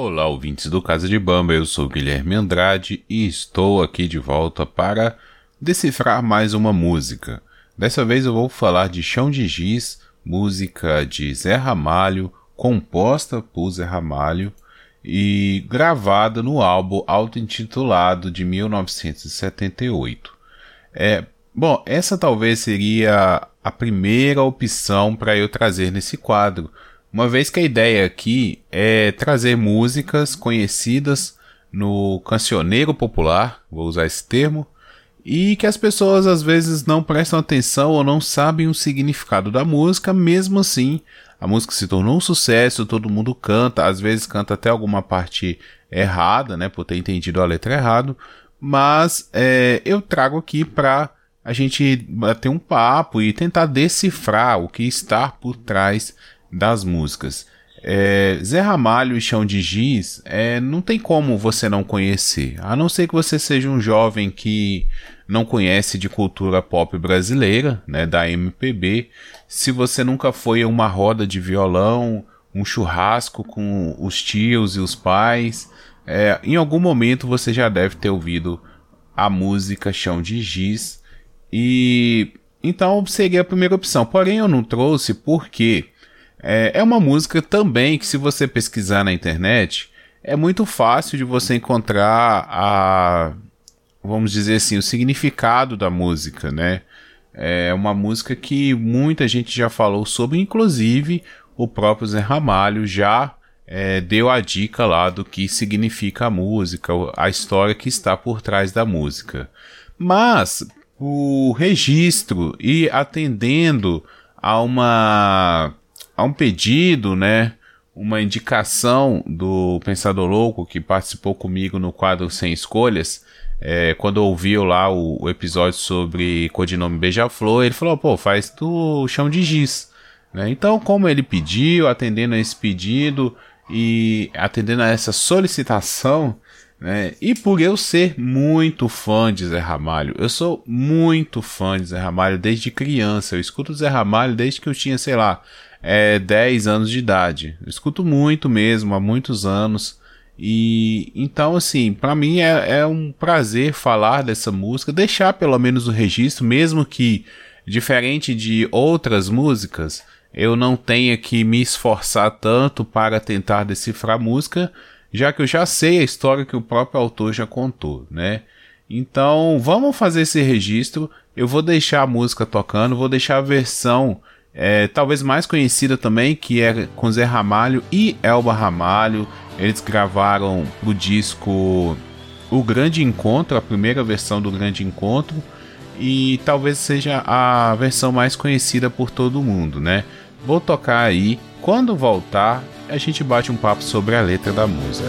Olá, ouvintes do Casa de Bamba, eu sou Guilherme Andrade e estou aqui de volta para decifrar mais uma música. Dessa vez eu vou falar de Chão de Giz, música de Zé Ramalho, composta por Zé Ramalho e gravada no álbum auto-intitulado de 1978. É, bom, essa talvez seria a primeira opção para eu trazer nesse quadro, uma vez que a ideia aqui é trazer músicas conhecidas no cancioneiro popular, vou usar esse termo, e que as pessoas às vezes não prestam atenção ou não sabem o significado da música, mesmo assim a música se tornou um sucesso, todo mundo canta, às vezes canta até alguma parte errada, né, por ter entendido a letra errado, mas é, eu trago aqui para a gente bater um papo e tentar decifrar o que está por trás das músicas. É, Zé Ramalho e Chão de Giz é, não tem como você não conhecer, a não ser que você seja um jovem que não conhece de cultura pop brasileira, né, da MPB. Se você nunca foi a uma roda de violão, um churrasco com os tios e os pais, é, em algum momento você já deve ter ouvido a música Chão de Giz e então seria a primeira opção. Porém eu não trouxe porque é, é uma música também que, se você pesquisar na internet, é muito fácil de você encontrar a. Vamos dizer assim, o significado da música, né? É uma música que muita gente já falou sobre, inclusive o próprio Zé Ramalho já é, deu a dica lá do que significa a música, a história que está por trás da música. Mas o registro e atendendo a uma há um pedido, né? Uma indicação do Pensador Louco que participou comigo no quadro Sem Escolhas. É, quando ouviu lá o, o, episódio sobre codinome Beija-Flor, ele falou: pô, faz do chão de giz. Né? Então, como ele pediu, atendendo a esse pedido e atendendo a essa solicitação, né? E por eu ser muito fã de Zé Ramalho, eu sou muito fã de Zé Ramalho desde criança. Eu escuto Zé Ramalho desde que eu tinha, sei lá, é, 10 anos de idade. Eu escuto muito mesmo, há muitos anos. E então, assim, para mim é, é, um prazer falar dessa música, deixar pelo menos o registro, mesmo que diferente de outras músicas, eu não tenha que me esforçar tanto para tentar decifrar a música, já que eu já sei a história que o próprio autor já contou, né? Então, vamos fazer esse registro. Eu vou deixar a música tocando, vou deixar a versão é, talvez mais conhecida também, que é com Zé Ramalho e Elba Ramalho. Eles gravaram o disco O Grande Encontro, a primeira versão do Grande Encontro, e talvez seja a versão mais conhecida por todo mundo, né? Vou tocar aí. Quando voltar, a gente bate um papo sobre a letra da música.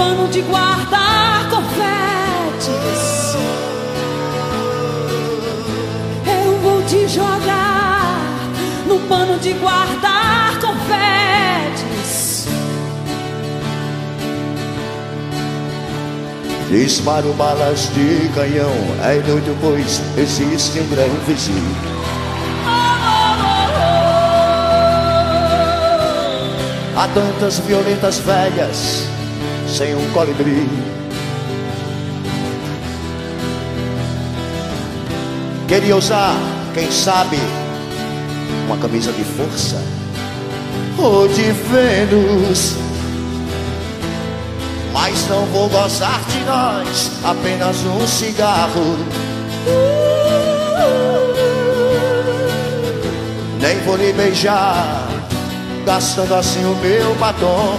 pano de guardar confetes. Eu vou te jogar no pano de guardar confetes. Disparo balas de canhão, é doido, pois existe um grande vizinho. Há tantas violetas velhas sem um colibri. Queria usar, quem sabe, uma camisa de força ou de Vênus. Mas não vou gozar de nós, apenas um cigarro. Nem vou lhe beijar gastando assim o meu batom.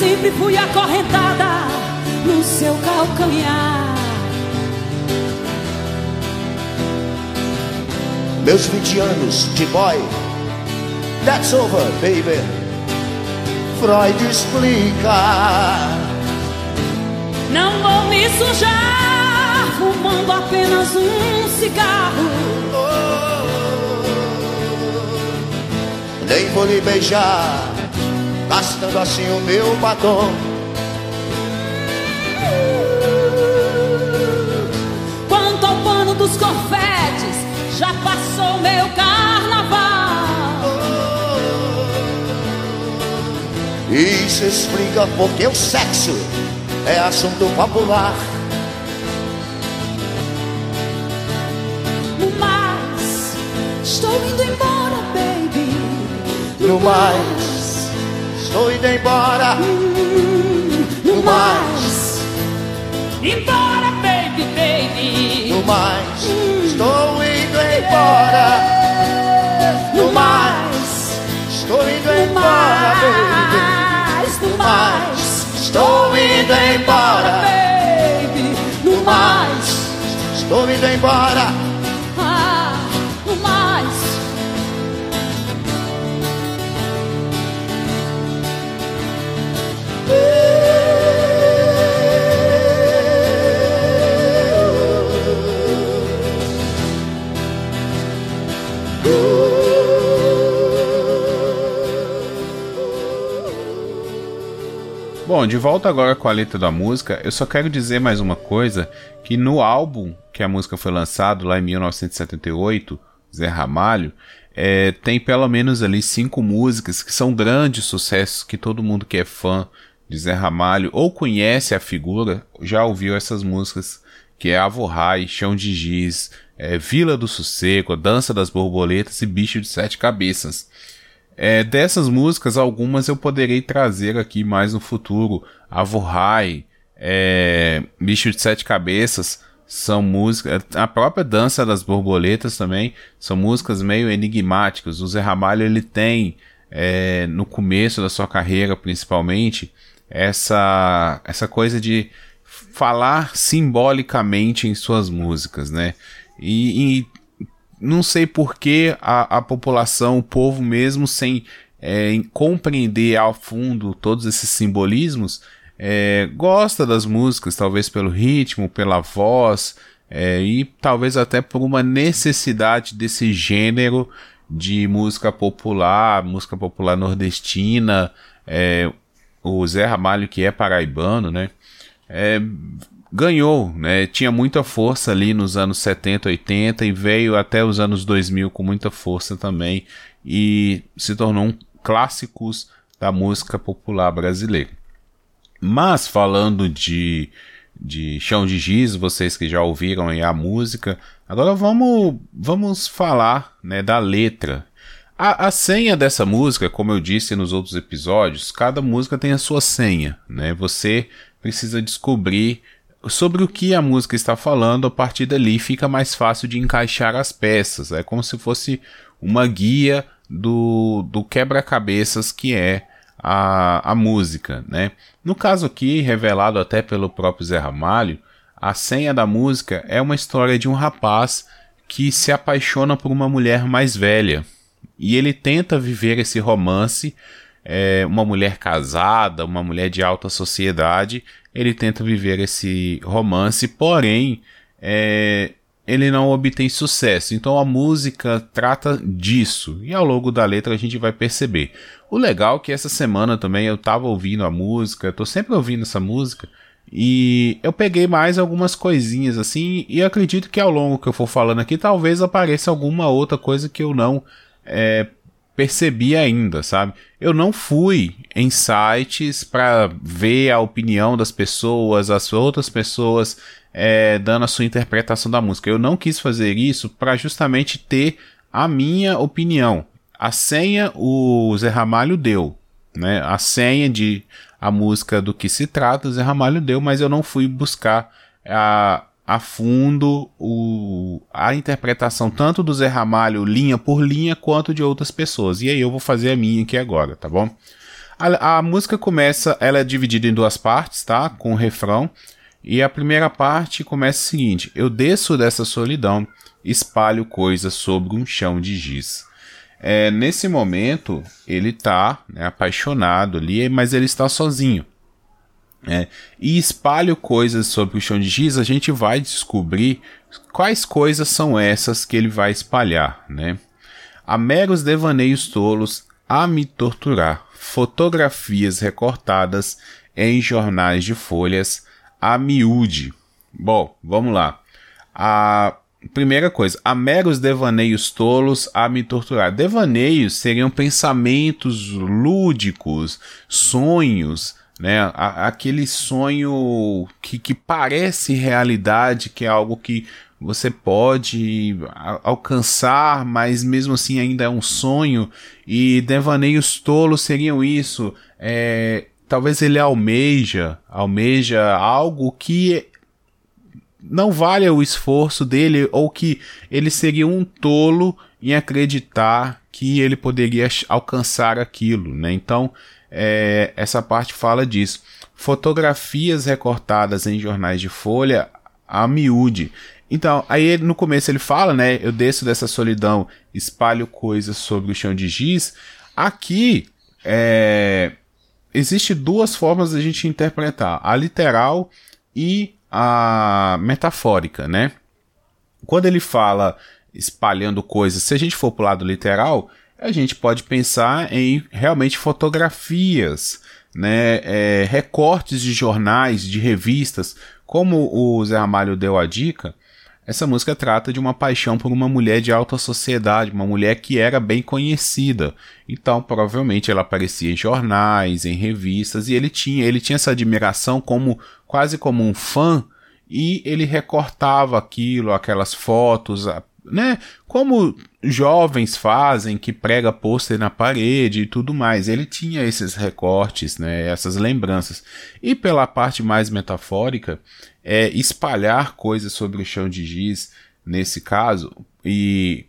sempre fui acorrentada no seu calcanhar. Meus 20 anos de boy, that's over, baby. Freud explica. Não vou me sujar fumando apenas um cigarro. Nem vou lhe beijar, gastando assim o meu batom. Quanto ao pano dos confetes, já passou meu carnaval. Isso explica porque o sexo é assunto popular. No mais, estou indo embora, baby. No mais, estou indo embora. No mais, embora, baby, baby. No mais, estou indo embora. No mais, estou indo embora, baby. no mais, Estou indo embora. baby. No mais, Estou indo embora. Bom, de volta agora com a letra da música, eu só quero dizer mais uma coisa, que no álbum que a música foi lançado lá em 1978, Zé Ramalho, é, tem pelo menos ali cinco músicas que são grandes sucessos, que todo mundo que é fã de Zé Ramalho ou conhece a figura, já ouviu essas músicas, que é Avorrai, Chão de Giz, é, Vila do Sossego, Dança das Borboletas e Bicho de Sete Cabeças. É, dessas músicas, algumas eu poderei trazer aqui mais no futuro. Avorrai, é, Bicho de Sete Cabeças, são músicas. A própria Dança das Borboletas também são músicas meio enigmáticas. O Zé Ramalho ele tem, é, no começo da sua carreira principalmente, essa, essa coisa de falar simbolicamente em suas músicas, né? E, e não sei por que a, a população, o povo mesmo, sem é, compreender ao fundo todos esses simbolismos, é, gosta das músicas, talvez pelo ritmo, pela voz, é, e talvez até por uma necessidade desse gênero de música popular, música popular nordestina, é, o Zé Ramalho, que é paraibano, né? Ganhou, né? Tinha muita força ali nos anos 70, 80 e veio até os anos 2000 com muita força também e se tornou um clássicos da música popular brasileira. Mas falando de de Chão de Giz, vocês que já ouviram a música, agora vamos vamos falar, né, da letra. A, a senha dessa música, como eu disse nos outros episódios, cada música tem a sua senha, né? Você precisa descobrir sobre o que a música está falando, a partir dali fica mais fácil de encaixar as peças. É como se fosse uma guia do, do quebra-cabeças que é a, a música, né? No caso aqui, revelado até pelo próprio Zé Ramalho, a senha da música é uma história de um rapaz que se apaixona por uma mulher mais velha. E ele tenta viver esse romance, é, uma mulher casada, uma mulher de alta sociedade, ele tenta viver esse romance, porém é, ele não obtém sucesso. Então a música trata disso e ao longo da letra a gente vai perceber. O legal é que essa semana também eu tava ouvindo a música, tô sempre ouvindo essa música E eu peguei mais algumas coisinhas assim, e acredito que ao longo que eu for falando aqui, talvez apareça alguma outra coisa que eu não é, percebi ainda, sabe? Eu não fui em sites para ver a opinião das pessoas, as outras pessoas é, dando a sua interpretação da música. Eu não quis fazer isso para justamente ter a minha opinião. A senha o Zé Ramalho deu, né? A senha de a música do que se trata, o Zé Ramalho deu, mas eu não fui buscar a, a fundo o, a interpretação tanto do Zé Ramalho linha por linha quanto de outras pessoas. E aí eu vou fazer a minha aqui agora, tá bom? A, a música começa, ela é dividida em duas partes, tá? Com o refrão. E a primeira parte começa o seguinte: Eu desço dessa solidão, espalho coisas sobre um chão de giz. É, nesse momento, ele tá né, apaixonado ali, mas ele está sozinho. É, e espalho coisas sobre o chão de giz, a gente vai descobrir quais coisas são essas que ele vai espalhar, né? Há meros devaneios tolos a me torturar, fotografias recortadas em jornais de folhas a miúde. Bom, vamos lá. A primeira coisa, há meros devaneios tolos a me torturar. Devaneios seriam pensamentos lúdicos, sonhos, né? aquele sonho que, que parece realidade, que é algo que você pode alcançar, mas mesmo assim ainda é um sonho. E devaneios tolos seriam isso. É, talvez ele almeja, almeja algo que não vale o esforço dele ou que ele seria um tolo em acreditar que ele poderia alcançar aquilo, né? Então, é, essa parte fala disso. Fotografias recortadas em jornais de folha a miúde. Então, aí no começo ele fala, né? Eu desço dessa solidão, espalho coisas sobre o chão de giz. Aqui, é, existe duas formas da gente interpretar, a literal e a metafórica, né? Quando ele fala espalhando coisas, se a gente for para o lado literal, a gente pode pensar em realmente fotografias, né, é, recortes de jornais, de revistas, como o Zé Ramalho deu a dica, essa música trata de uma paixão por uma mulher de alta sociedade, uma mulher que era bem conhecida. Então, provavelmente ela aparecia em jornais, em revistas e ele tinha, ele tinha essa admiração como quase como um fã e ele recortava aquilo, aquelas fotos, né? Como jovens fazem, que prega pôster na parede e tudo mais. Ele tinha esses recortes, né? Essas lembranças. E pela parte mais metafórica, é, espalhar coisas sobre o chão de giz, nesse caso, e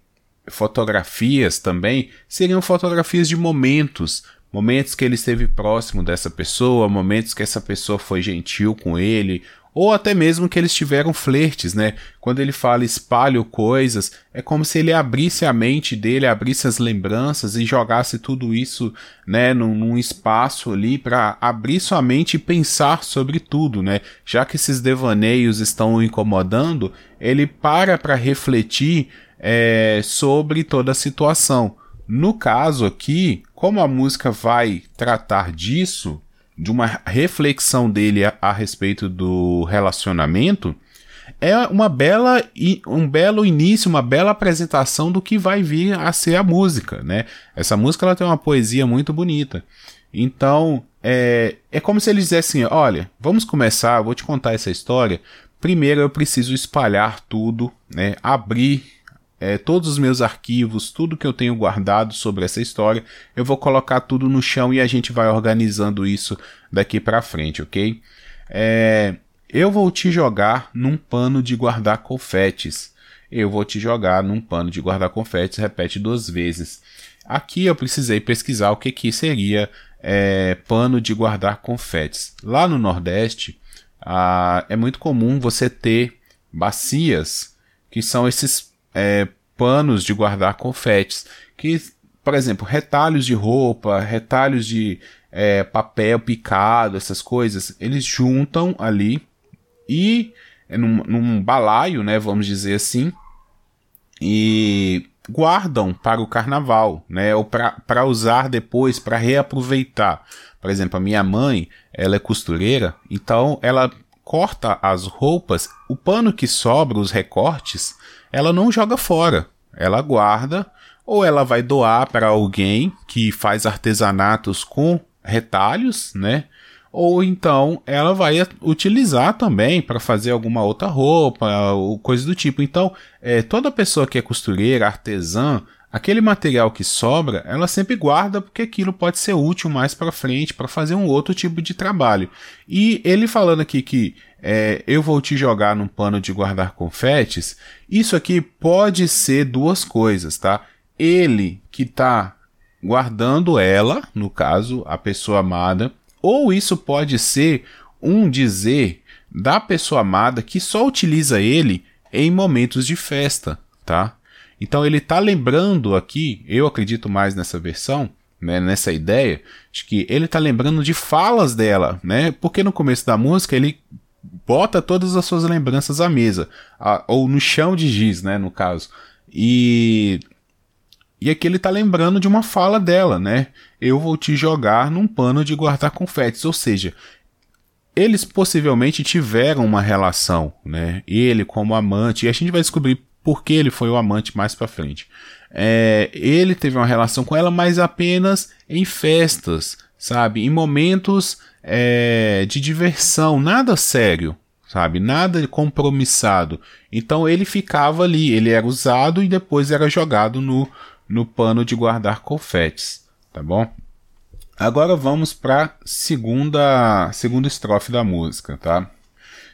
fotografias também, seriam fotografias de momentos, momentos que ele esteve próximo dessa pessoa, momentos que essa pessoa foi gentil com ele, ou até mesmo que eles tiveram flertes, né? Quando ele fala espalho coisas, é como se ele abrisse a mente dele, abrisse as lembranças e jogasse tudo isso, né, num, num espaço ali para abrir sua mente e pensar sobre tudo, né? Já que esses devaneios estão o incomodando, ele para para refletir é, sobre toda a situação. No caso aqui, como a música vai tratar disso, de uma reflexão dele a, a respeito do relacionamento, é uma bela um belo início, uma bela apresentação do que vai vir a ser a música, né? Essa música ela tem uma poesia muito bonita. Então, é, é como se eles dissessem, olha, vamos começar, vou te contar essa história. Primeiro eu preciso espalhar tudo, né? Abrir é, todos os meus arquivos, tudo que eu tenho guardado sobre essa história, eu vou colocar tudo no chão e a gente vai organizando isso daqui para frente, ok? É, eu vou te jogar num pano de guardar confetes. Eu vou te jogar num pano de guardar confetes, repete duas vezes. Aqui eu precisei pesquisar o que, que seria é, pano de guardar confetes. Lá no Nordeste, ah, é muito comum você ter bacias que são esses é, panos de guardar confetes, que, por exemplo, retalhos de roupa, retalhos de é, papel picado, essas coisas, eles juntam ali e é num, num balaio, né, vamos dizer assim, e guardam para o carnaval, né, ou para usar depois, para reaproveitar. Por exemplo, a minha mãe, ela é costureira, então ela corta as roupas, o pano que sobra, os recortes, ela não joga fora. Ela guarda ou ela vai doar para alguém que faz artesanatos com retalhos, né? Ou então ela vai utilizar também para fazer alguma outra roupa ou coisa do tipo. Então, é, toda pessoa que é costureira, artesã, Aquele material que sobra, ela sempre guarda porque aquilo pode ser útil mais para frente para fazer um outro tipo de trabalho. E ele falando aqui que é, eu vou te jogar num pano de guardar confetes, isso aqui pode ser duas coisas, tá? Ele que está guardando ela, no caso, a pessoa amada, ou isso pode ser um dizer da pessoa amada que só utiliza ele em momentos de festa, tá? Então ele está lembrando aqui, eu acredito mais nessa versão, né, nessa ideia, de que ele está lembrando de falas dela, né? Porque no começo da música ele bota todas as suas lembranças à mesa, a, ou no chão de giz, né, no caso. E e aqui ele está lembrando de uma fala dela, né? Eu vou te jogar num pano de guardar confetes, ou seja, eles possivelmente tiveram uma relação, né? Ele como amante, e a gente vai descobrir porque ele foi o amante mais para frente. É, ele teve uma relação com ela, mas apenas em festas, sabe? Em momentos é, de diversão, nada sério, sabe? Nada compromissado. Então ele ficava ali, ele era usado e depois era jogado no, no pano de guardar confetes, tá bom? Agora vamos para segunda segunda estrofe da música, tá?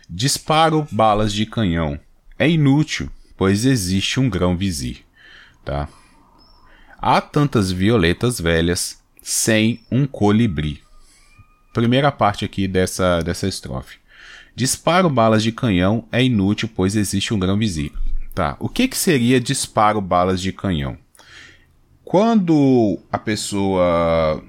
Disparo balas de canhão. É inútil, pois existe um grão-vizir, tá? Há tantas violetas velhas sem um colibri. Primeira parte aqui dessa, dessa estrofe. Disparo balas de canhão é inútil, pois existe um grão-vizir. Tá. O que, que seria disparo balas de canhão? Quando a pessoa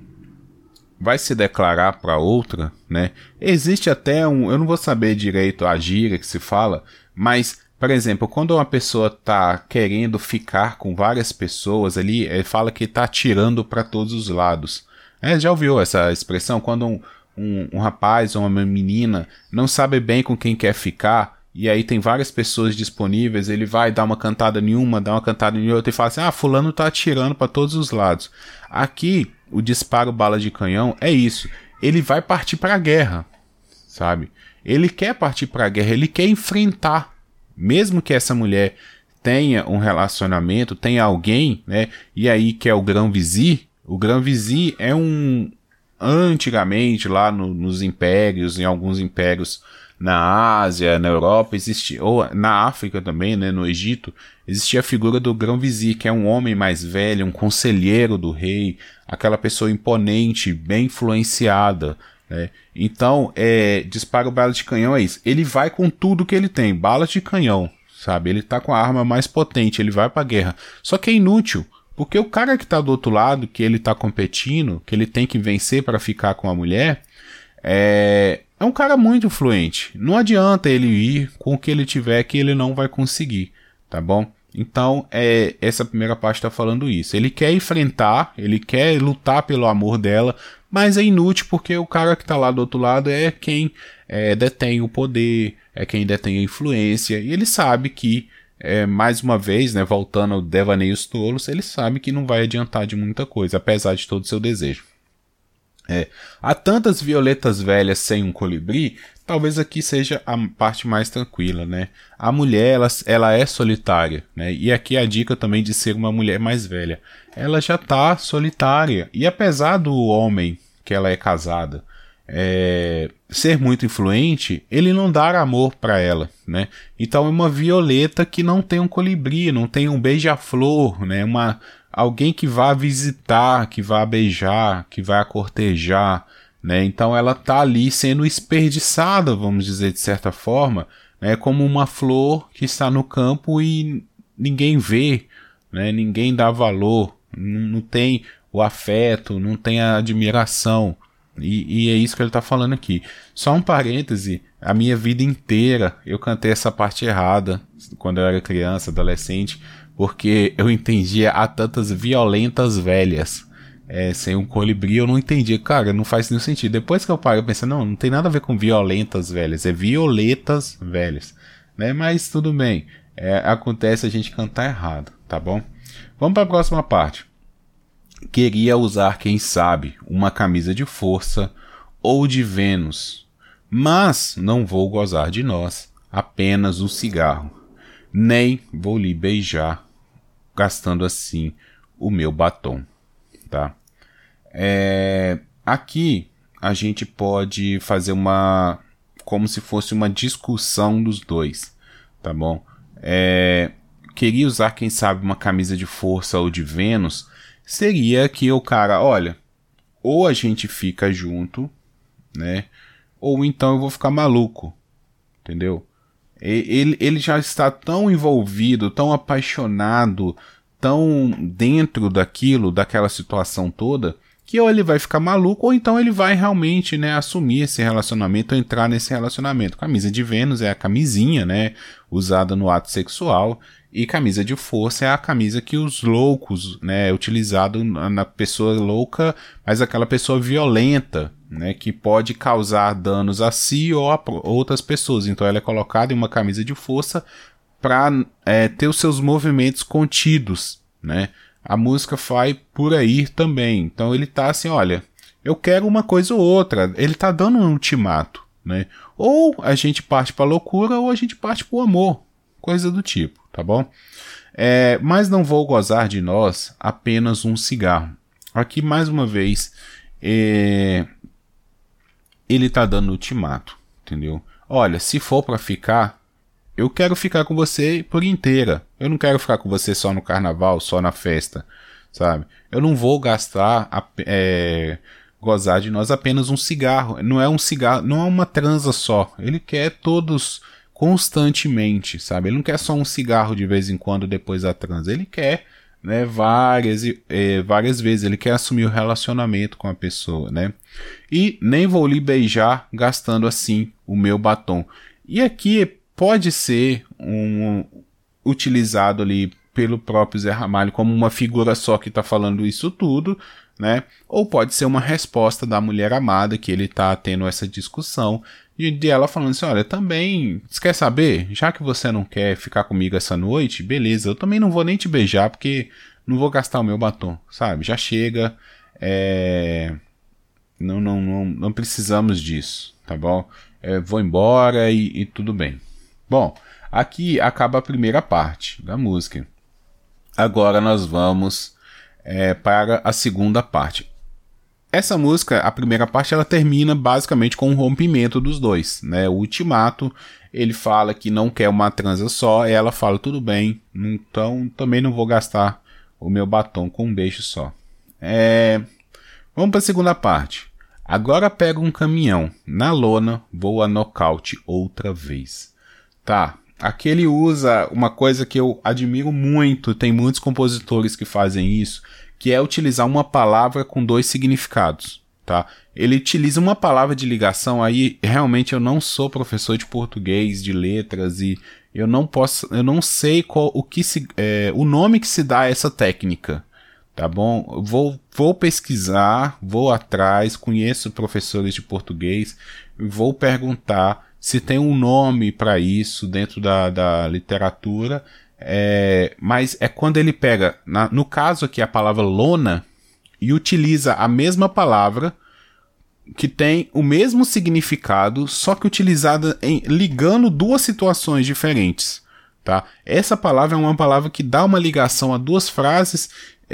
vai se declarar para outra, né? Existe até um, eu não vou saber direito a gíria que se fala, mas por exemplo, quando uma pessoa está querendo ficar com várias pessoas ali, ele fala que está atirando para todos os lados. É, já ouviu essa expressão? Quando um, um, um rapaz ou uma menina não sabe bem com quem quer ficar, e aí tem várias pessoas disponíveis, ele vai dar uma cantada em uma, dar uma cantada em outra e fala assim: ah, fulano tá atirando para todos os lados. Aqui, o disparo bala de canhão é isso. Ele vai partir para a guerra, sabe? Ele quer partir para a guerra, ele quer enfrentar mesmo que essa mulher tenha um relacionamento, tenha alguém, né? E aí que é o grão vizir, o grão vizir é um antigamente lá no, nos impérios, em alguns impérios na Ásia, na Europa, existia, ou na África também, né, no Egito, existia a figura do grão vizir, que é um homem mais velho, um conselheiro do rei, aquela pessoa imponente, bem influenciada, né? Então, é, dispara o bala de canhão é isso. Ele vai com tudo que ele tem, balas de canhão, sabe? Ele tá com a arma mais potente, ele vai pra guerra. Só que é inútil, porque o cara que tá do outro lado, que ele tá competindo, que ele tem que vencer para ficar com a mulher, é, é um cara muito influente. Não adianta ele ir com o que ele tiver que ele não vai conseguir, tá bom? Então, é, essa primeira parte está falando isso. Ele quer enfrentar, ele quer lutar pelo amor dela, mas é inútil porque o cara que está lá do outro lado é quem é, detém o poder, é quem detém a influência, e ele sabe que, é, mais uma vez, né, voltando ao Devaneios Tolos, ele sabe que não vai adiantar de muita coisa, apesar de todo o seu desejo. É, há tantas violetas velhas sem um colibri, talvez aqui seja a parte mais tranquila, né? A mulher, ela, ela é solitária, né? E aqui a dica também de ser uma mulher mais velha. Ela já tá solitária. E apesar do homem que ela é casada é, ser muito influente, ele não dá amor para ela, né? Então é uma violeta que não tem um colibri, não tem um beija-flor, né? Uma alguém que vá visitar, que vá beijar, que vai cortejar, né? Então ela tá ali sendo desperdiçada, vamos dizer de certa forma, né? Como uma flor que está no campo e ninguém vê, né? Ninguém dá valor, não tem o afeto, não tem a admiração. E, e, é isso que ele está falando aqui. Só um parêntese: a minha vida inteira eu cantei essa parte errada quando eu era criança, adolescente, porque eu entendia há tantas violentas velhas. é, sem um colibri, eu não entendi. Cara, não faz nenhum sentido. Depois que eu paro, eu penso, não, não tem nada a ver com violentas velhas, é violetas velhas. Né? Mas tudo bem. É, acontece a gente cantar errado, tá bom? Vamos para a próxima parte. Queria usar, quem sabe, uma camisa de força ou de Vênus, mas não vou gozar de nós, apenas um cigarro, nem vou lhe beijar, gastando assim o meu batom, tá? É, aqui a gente pode fazer uma como se fosse uma discussão dos dois, tá bom? É, queria usar, quem sabe, uma camisa de força ou de Vênus, seria que o cara, olha, ou a gente fica junto, né? Ou então eu vou ficar maluco, entendeu? Ele, ele já está tão envolvido, tão apaixonado, tão dentro daquilo, daquela situação toda, que ou ele vai ficar maluco, ou então ele vai realmente, né, assumir esse relacionamento, ou entrar nesse relacionamento. Camisa de Vênus é a camisinha, né, usada no ato sexual, e camisa de força é a camisa que os loucos, né, utilizado na pessoa louca, mas aquela pessoa violenta, né, que pode causar danos a si ou a outras pessoas. Então ela é colocada em uma camisa de força para é, ter os seus movimentos contidos, né? A música vai por aí também. Então ele tá assim, olha, eu quero uma coisa ou outra. Ele tá dando um ultimato, né? Ou a gente parte para loucura ou a gente parte para o amor, coisa do tipo tá bom? É, mas não vou gozar de nós apenas um cigarro. Aqui, mais uma vez, é, ele tá dando ultimato, entendeu? Olha, se for para ficar, eu quero ficar com você por inteira. Eu não quero ficar com você só no carnaval, só na festa, sabe? Eu não vou gastar, é, gozar de nós apenas um cigarro. Não é um cigarro, não é uma transa só. Ele quer todos constantemente, sabe? Ele não quer só um cigarro de vez em quando depois da trans, ele quer, né, várias, é, várias vezes, ele quer assumir o relacionamento com a pessoa, né? E nem vou lhe beijar gastando assim o meu batom. E aqui pode ser um utilizado ali pelo próprio Zé Ramalho como uma figura só que está falando isso tudo, né? Ou pode ser uma resposta da mulher amada que ele está tendo essa discussão e de ela falando assim: olha, também, você quer saber? Já que você não quer ficar comigo essa noite, beleza, eu também não vou nem te beijar porque não vou gastar o meu batom, sabe? Já chega, é... não, não, não, não precisamos disso, tá bom? É, vou embora e, e tudo bem. Bom, aqui acaba a primeira parte da música. Agora nós vamos é, para a segunda parte. Essa música, a primeira parte, ela termina basicamente com o um rompimento dos dois, né? O ultimato, ele fala que não quer uma transa só, ela fala tudo bem, então também não vou gastar o meu batom com um beijo só. É... Vamos para a segunda parte. Agora pega um caminhão, na lona, vou a nocaute outra vez. Tá, aqui ele usa uma coisa que eu admiro muito, tem muitos compositores que fazem isso, que é utilizar uma palavra com dois significados, tá? Ele utiliza uma palavra de ligação aí, realmente eu não sou professor de português, de letras e eu não posso, eu não sei qual o que se, é, o nome que se dá a essa técnica, tá bom? Vou, vou pesquisar, vou atrás, conheço professores de português, vou perguntar se tem um nome para isso dentro da, da literatura é, mas é quando ele pega, na, no caso aqui, a palavra lona e utiliza a mesma palavra que tem o mesmo significado, só que utilizada em ligando duas situações diferentes. Tá? Essa palavra é uma palavra que dá uma ligação a duas frases,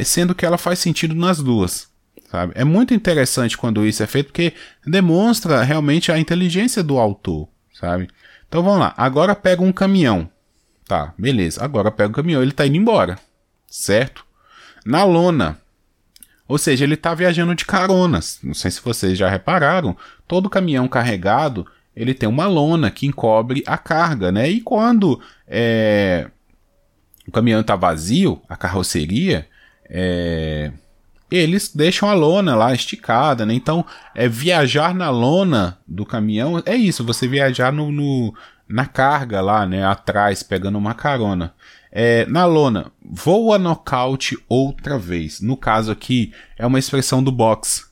sendo que ela faz sentido nas duas. Sabe? É muito interessante quando isso é feito, porque demonstra realmente a inteligência do autor. Sabe? Então vamos lá. Agora pega um caminhão. Tá, beleza. Agora pega o caminhão, ele tá indo embora. Certo? Na lona. Ou seja, ele tá viajando de caronas. Não sei se vocês já repararam. Todo caminhão carregado, ele tem uma lona que encobre a carga, né? E quando é, o caminhão tá vazio, a carroceria, é, eles deixam a lona lá esticada, né? Então, é viajar na lona do caminhão é isso, você viajar no, no, na carga lá, né, atrás, pegando uma carona. É, na lona, voa nocaute outra vez. No caso aqui, é uma expressão do boxe,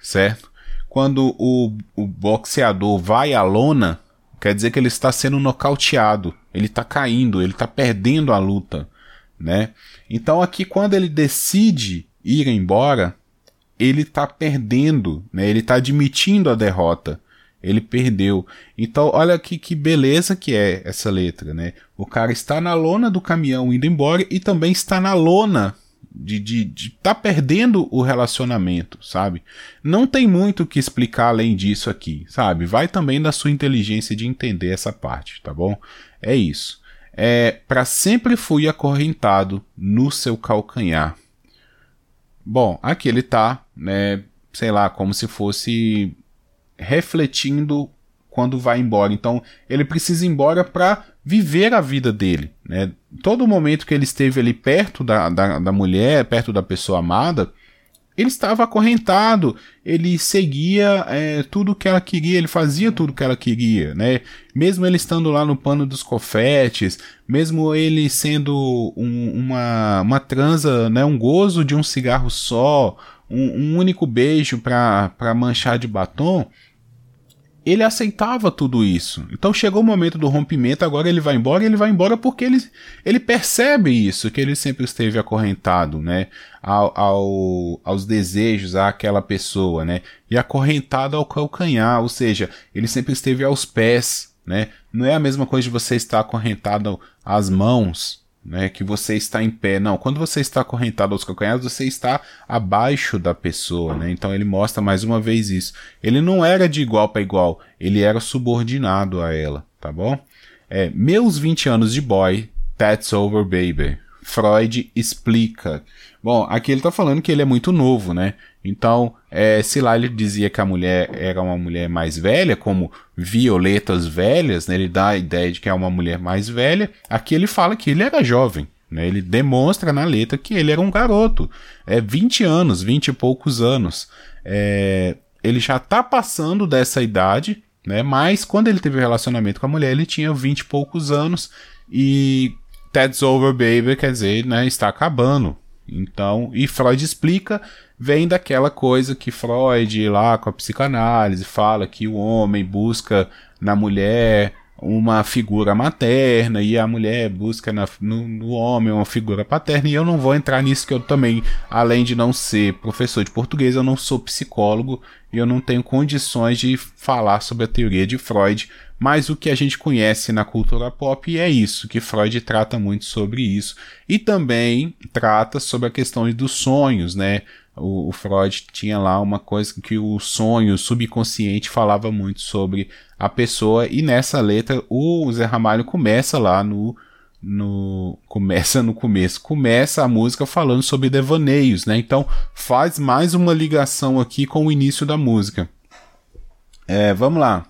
certo? Quando o, o boxeador vai à lona, quer dizer que ele está sendo nocauteado, ele está caindo, ele está perdendo a luta, né? Então aqui quando ele decide ir embora, ele está perdendo, né? Ele está admitindo a derrota. Ele perdeu. Então, olha que, que beleza que é essa letra, né? O cara está na lona do caminhão indo embora e também está na lona de, de, de tá perdendo o relacionamento, sabe? Não tem muito o que explicar além disso aqui, sabe? Vai também da sua inteligência de entender essa parte, tá bom? É isso. É, para sempre fui acorrentado no seu calcanhar. Bom, aqui ele tá, né, sei lá, como se fosse refletindo quando vai embora. Então, ele precisa ir embora para viver a vida dele, né? Todo momento que ele esteve ali perto da, da, da mulher, perto da pessoa amada, ele estava acorrentado, ele seguia é, tudo que ela queria, ele fazia tudo que ela queria, né? Mesmo ele estando lá no pano dos cofetes, mesmo ele sendo um, uma, uma transa, né? um gozo de um cigarro só, um, um único beijo para manchar de batom, ele aceitava tudo isso. Então chegou o momento do rompimento, agora ele vai embora e ele vai embora porque ele, ele percebe isso, que ele sempre esteve acorrentado, né? Ao, ao, aos desejos àquela pessoa, né? E acorrentado ao calcanhar, ou seja, ele sempre esteve aos pés, né? Não é a mesma coisa de você estar acorrentado às mãos, né, que você está em pé. Não, quando você está acorrentado aos calcanhares, você está abaixo da pessoa, né? Então ele mostra mais uma vez isso. Ele não era de igual para igual, ele era subordinado a ela, tá bom? É, meus 20 anos de boy, that's over baby. Freud explica. Bom, aqui ele está falando que ele é muito novo, né? Então, é, se lá ele dizia que a mulher era uma mulher mais velha, como violetas velhas, né, ele dá a ideia de que é uma mulher mais velha, aqui ele fala que ele era jovem. Né, ele demonstra na letra que ele era um garoto. É 20 anos, 20 e poucos anos. É, ele já está passando dessa idade, né, mas quando ele teve relacionamento com a mulher, ele tinha 20 e poucos anos. E Ted's Over Baby quer dizer, né, está acabando. Então, e Freud explica vem daquela coisa que Freud, lá com a psicanálise, fala que o homem busca na mulher uma figura materna e a mulher busca na, no, no, homem uma figura paterna. E eu não vou entrar nisso, que eu também, além de não ser professor de português, eu não sou psicólogo e eu não tenho condições de falar sobre a teoria de Freud. Mas o que a gente conhece na cultura pop é isso, que Freud trata muito sobre isso. E também trata sobre a questão dos sonhos, né? O, o, Freud tinha lá uma coisa que o sonho subconsciente falava muito sobre a pessoa e nessa letra o Zé Ramalho começa lá no no começa no começo começa a música falando sobre devaneios né? Então faz mais uma ligação aqui com o início da música. É, vamos lá.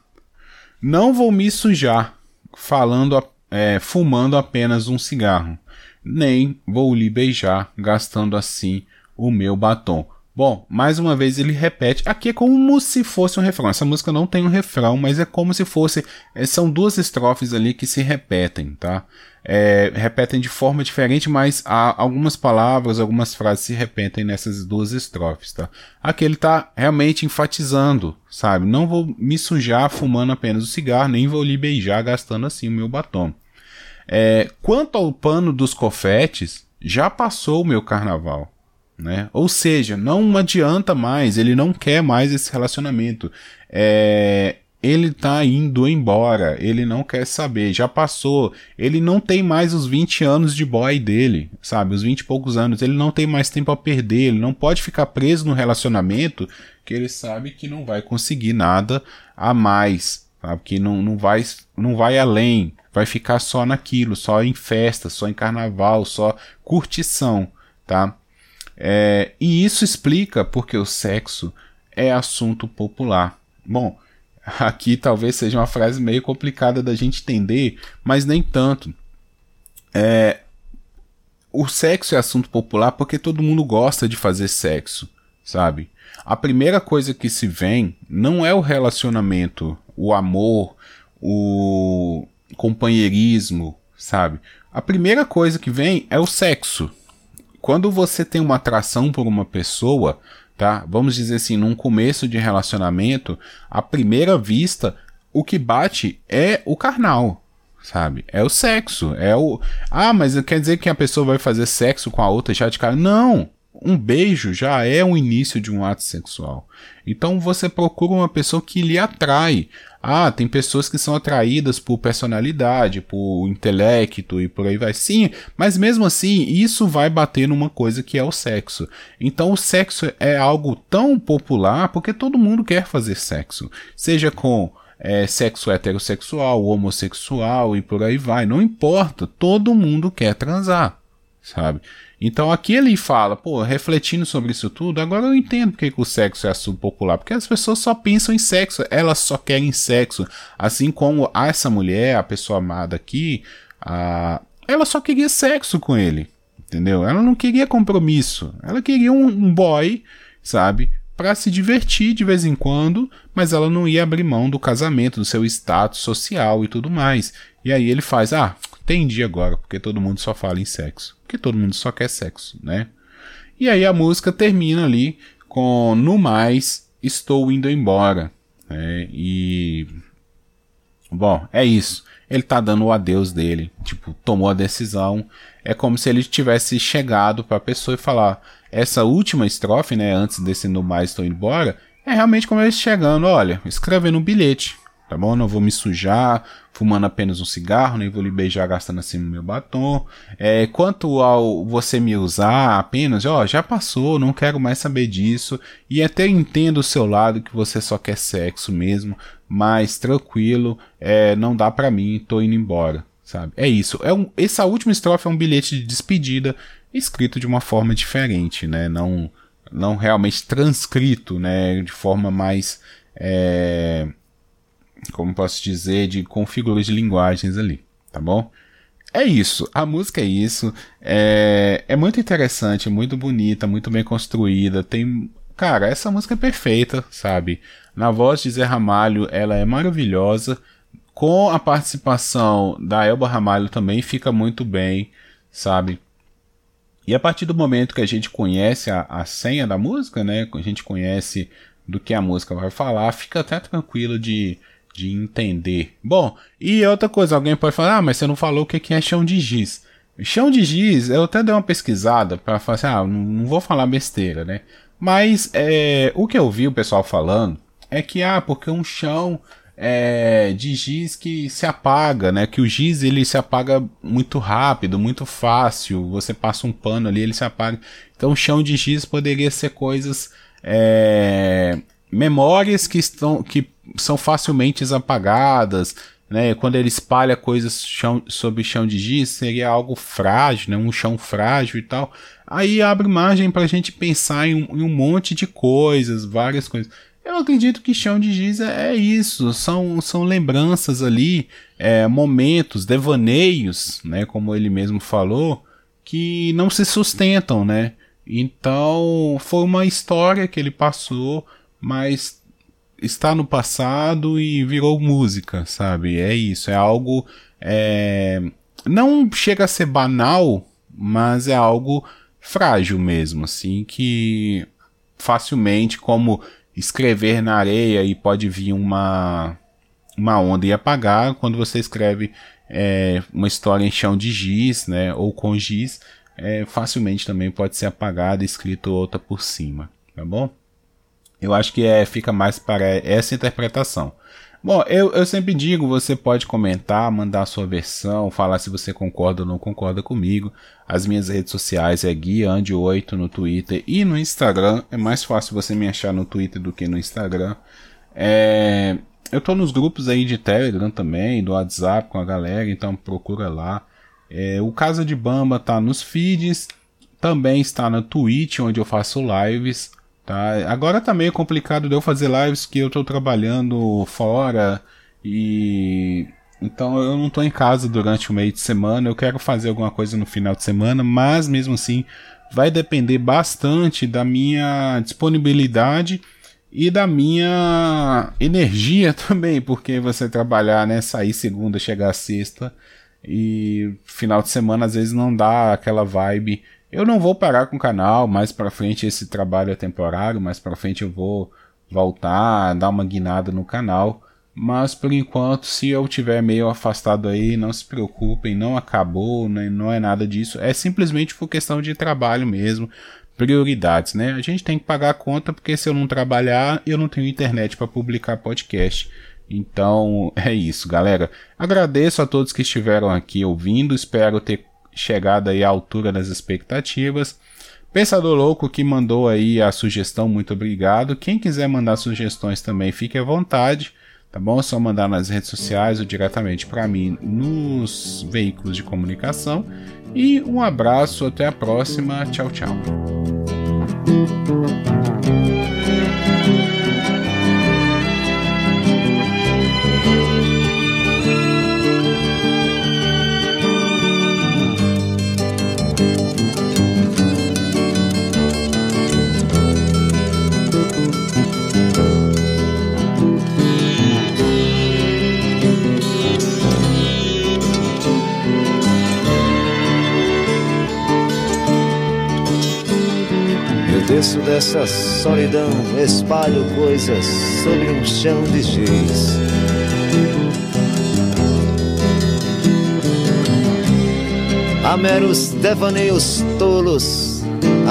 Não vou me sujar falando é, fumando apenas um cigarro nem vou lhe beijar gastando assim o meu batom. Bom, mais uma vez ele repete. Aqui é como se fosse um refrão. Essa música não tem um refrão, mas é como se fosse. É, são duas estrofes ali que se repetem, tá? É, repetem de forma diferente, mas há algumas palavras, algumas frases se repetem nessas duas estrofes, tá? Aqui ele tá realmente enfatizando, sabe? Não vou me sujar fumando apenas o cigarro, nem vou lhe beijar gastando assim o meu batom. É, quanto ao pano dos cofetes, já passou o meu carnaval. Né? Ou seja, não adianta mais, ele não quer mais esse relacionamento. É, ele tá indo embora, ele não quer saber, já passou, ele não tem mais os 20 anos de boy dele, sabe? Os 20 e poucos anos, ele não tem mais tempo a perder, ele não pode ficar preso no relacionamento que ele sabe que não vai conseguir nada a mais, sabe? Que não, não, vai, não vai além, vai ficar só naquilo, só em festa, só em carnaval, só curtição, tá? É, e isso explica porque o sexo é assunto popular. Bom, aqui talvez seja uma frase meio complicada da gente entender, mas nem tanto. É, o sexo é assunto popular porque todo mundo gosta de fazer sexo, sabe? A primeira coisa que se vem não é o relacionamento, o amor, o companheirismo, sabe? A primeira coisa que vem é o sexo. Quando você tem uma atração por uma pessoa, tá? Vamos dizer assim, num começo de relacionamento, à primeira vista, o que bate é o carnal, sabe? É o sexo, é o Ah, mas quer dizer que a pessoa vai fazer sexo com a outra já de cara? Não um beijo já é o início de um ato sexual. Então você procura uma pessoa que lhe atrai. Ah, tem pessoas que são atraídas por personalidade, por intelecto e por aí vai. Sim, mas mesmo assim, isso vai bater numa coisa que é o sexo. Então o sexo é algo tão popular porque todo mundo quer fazer sexo. Seja com é, sexo heterossexual, homossexual e por aí vai. Não importa, todo mundo quer transar, sabe? Então aqui ele fala, pô, refletindo sobre isso tudo, agora eu entendo porque que o sexo é assunto popular, porque as pessoas só pensam em sexo, elas só querem sexo, assim como essa mulher, a pessoa amada aqui, a... ela só queria sexo com ele, entendeu? Ela não queria compromisso, ela queria um, um boy, sabe? Para se divertir de vez em quando, mas ela não ia abrir mão do casamento, do seu status social e tudo mais. E aí ele faz, ah, Entendi agora, porque todo mundo só fala em sexo. Porque todo mundo só quer sexo, né? E aí a música termina ali com No Mais, Estou Indo Embora. Né? E. Bom, é isso. Ele tá dando o adeus dele. Tipo, tomou a decisão. É como se ele tivesse chegado pra pessoa e falar. Essa última estrofe, né? Antes desse No Mais, Estou Indo Embora. É realmente como ele chegando, olha, escrevendo um bilhete tá bom? Não vou me sujar fumando apenas um cigarro, nem vou lhe beijar gastando assim no meu batom. É, quanto ao você me usar apenas, ó, já passou, não quero mais saber disso. E até entendo o seu lado que você só quer sexo mesmo, mas tranquilo, é, não dá para mim, tô indo embora, sabe? É isso. É um, essa última estrofe é um bilhete de despedida escrito de uma forma diferente, né? Não, não realmente transcrito, né? De forma mais é, como posso dizer, de configuras de linguagens ali, tá bom? É isso, a música é isso, é, é muito interessante, muito bonita, muito bem construída, tem... Cara, essa música é perfeita, sabe? Na voz de Zé Ramalho, ela é maravilhosa, com a participação da Elba Ramalho também fica muito bem, sabe? E a partir do momento que a gente conhece a, a senha da música, né? A gente conhece do que a música vai falar, fica até tranquilo de de entender. Bom, e outra coisa, alguém pode falar, ah, mas você não falou o que é chão de giz. Chão de giz, eu até dei uma pesquisada para falar assim, ah, não, vou falar besteira, né? Mas é, o que eu vi o pessoal falando é que, ah, porque um chão é, de giz que se apaga, né? Que o giz ele se apaga muito rápido, muito fácil. Você passa um pano ali, ele se apaga. Então, chão de giz poderia ser coisas, é, memórias que estão, que são facilmente apagadas, né? Quando ele espalha coisas chão, sobre chão de giz, seria algo frágil, né? Um chão frágil e tal. Aí abre margem para a gente pensar em um, em um, monte de coisas, várias coisas. Eu acredito que chão de giz é, é isso, são, são lembranças ali, é, momentos, devaneios, né? Como ele mesmo falou, que não se sustentam, né? Então foi uma história que ele passou, mas está no passado e virou música, sabe? É isso, é algo. É... Não chega a ser banal, mas é algo frágil mesmo, assim, que facilmente, como escrever na areia e pode vir uma, uma onda e apagar, quando você escreve é, uma história em chão de giz, né, ou com giz, é, facilmente também pode ser apagada e escrito outra por cima, tá bom? Eu acho que é, fica mais para essa interpretação. Bom, eu, eu sempre digo, você pode comentar, mandar a sua versão, falar se você concorda ou não concorda comigo. As minhas redes sociais é guiande8 no Twitter e no Instagram. É mais fácil você me achar no Twitter do que no Instagram. É, eu tô nos grupos aí de Telegram também, do WhatsApp com a galera, então procura lá. É, o Casa de Bamba tá nos feeds, também está na Twitch, onde eu faço lives. Tá? Agora tá meio complicado de eu fazer lives que eu tô trabalhando fora e então eu não tô em casa durante o meio de semana. Eu quero fazer alguma coisa no final de semana, mas mesmo assim vai depender bastante da minha disponibilidade e da minha energia também, porque você trabalhar, né, sair segunda, chegar sexta, e final de semana às vezes não dá aquela vibe. Eu não vou parar com o canal, mais para frente esse trabalho é temporário, mais para frente eu vou voltar, dar uma guinada no canal. Mas por enquanto, se eu tiver meio afastado aí, não se preocupem, não acabou, não é nada disso. É simplesmente por questão de trabalho mesmo, prioridades, né? A gente tem que pagar a conta porque se eu não trabalhar, eu não tenho internet para publicar podcast. Então é isso, galera. Agradeço a todos que estiveram aqui ouvindo, espero ter chegado aí à altura das expectativas. Pensador Louco que mandou aí a sugestão, muito obrigado. Quem quiser mandar sugestões também, fique à vontade, tá bom? É só mandar nas redes sociais ou diretamente para mim nos veículos de comunicação. E um abraço, até a próxima. Tchau, tchau. Desço dessa solidão, espalho coisas sobre um chão de giz. Há meros devaneios tolos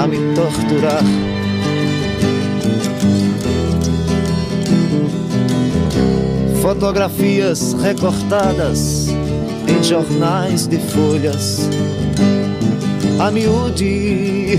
a me torturar. Fotografias recortadas em jornais de folhas a miúde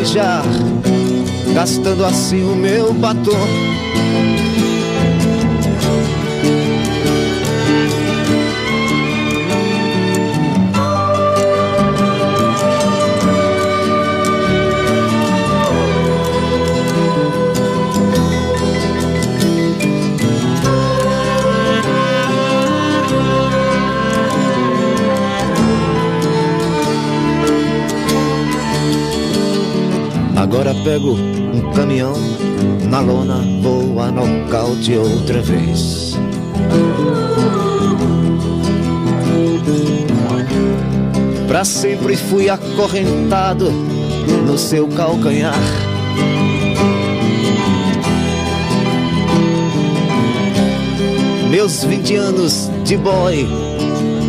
beijar, gastando assim o meu batom. Outra vez. Pra sempre fui acorrentado no seu calcanhar. Meus 20 anos de boy,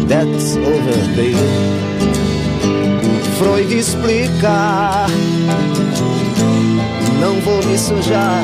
that's over, baby. Freud explica não vou me sujar,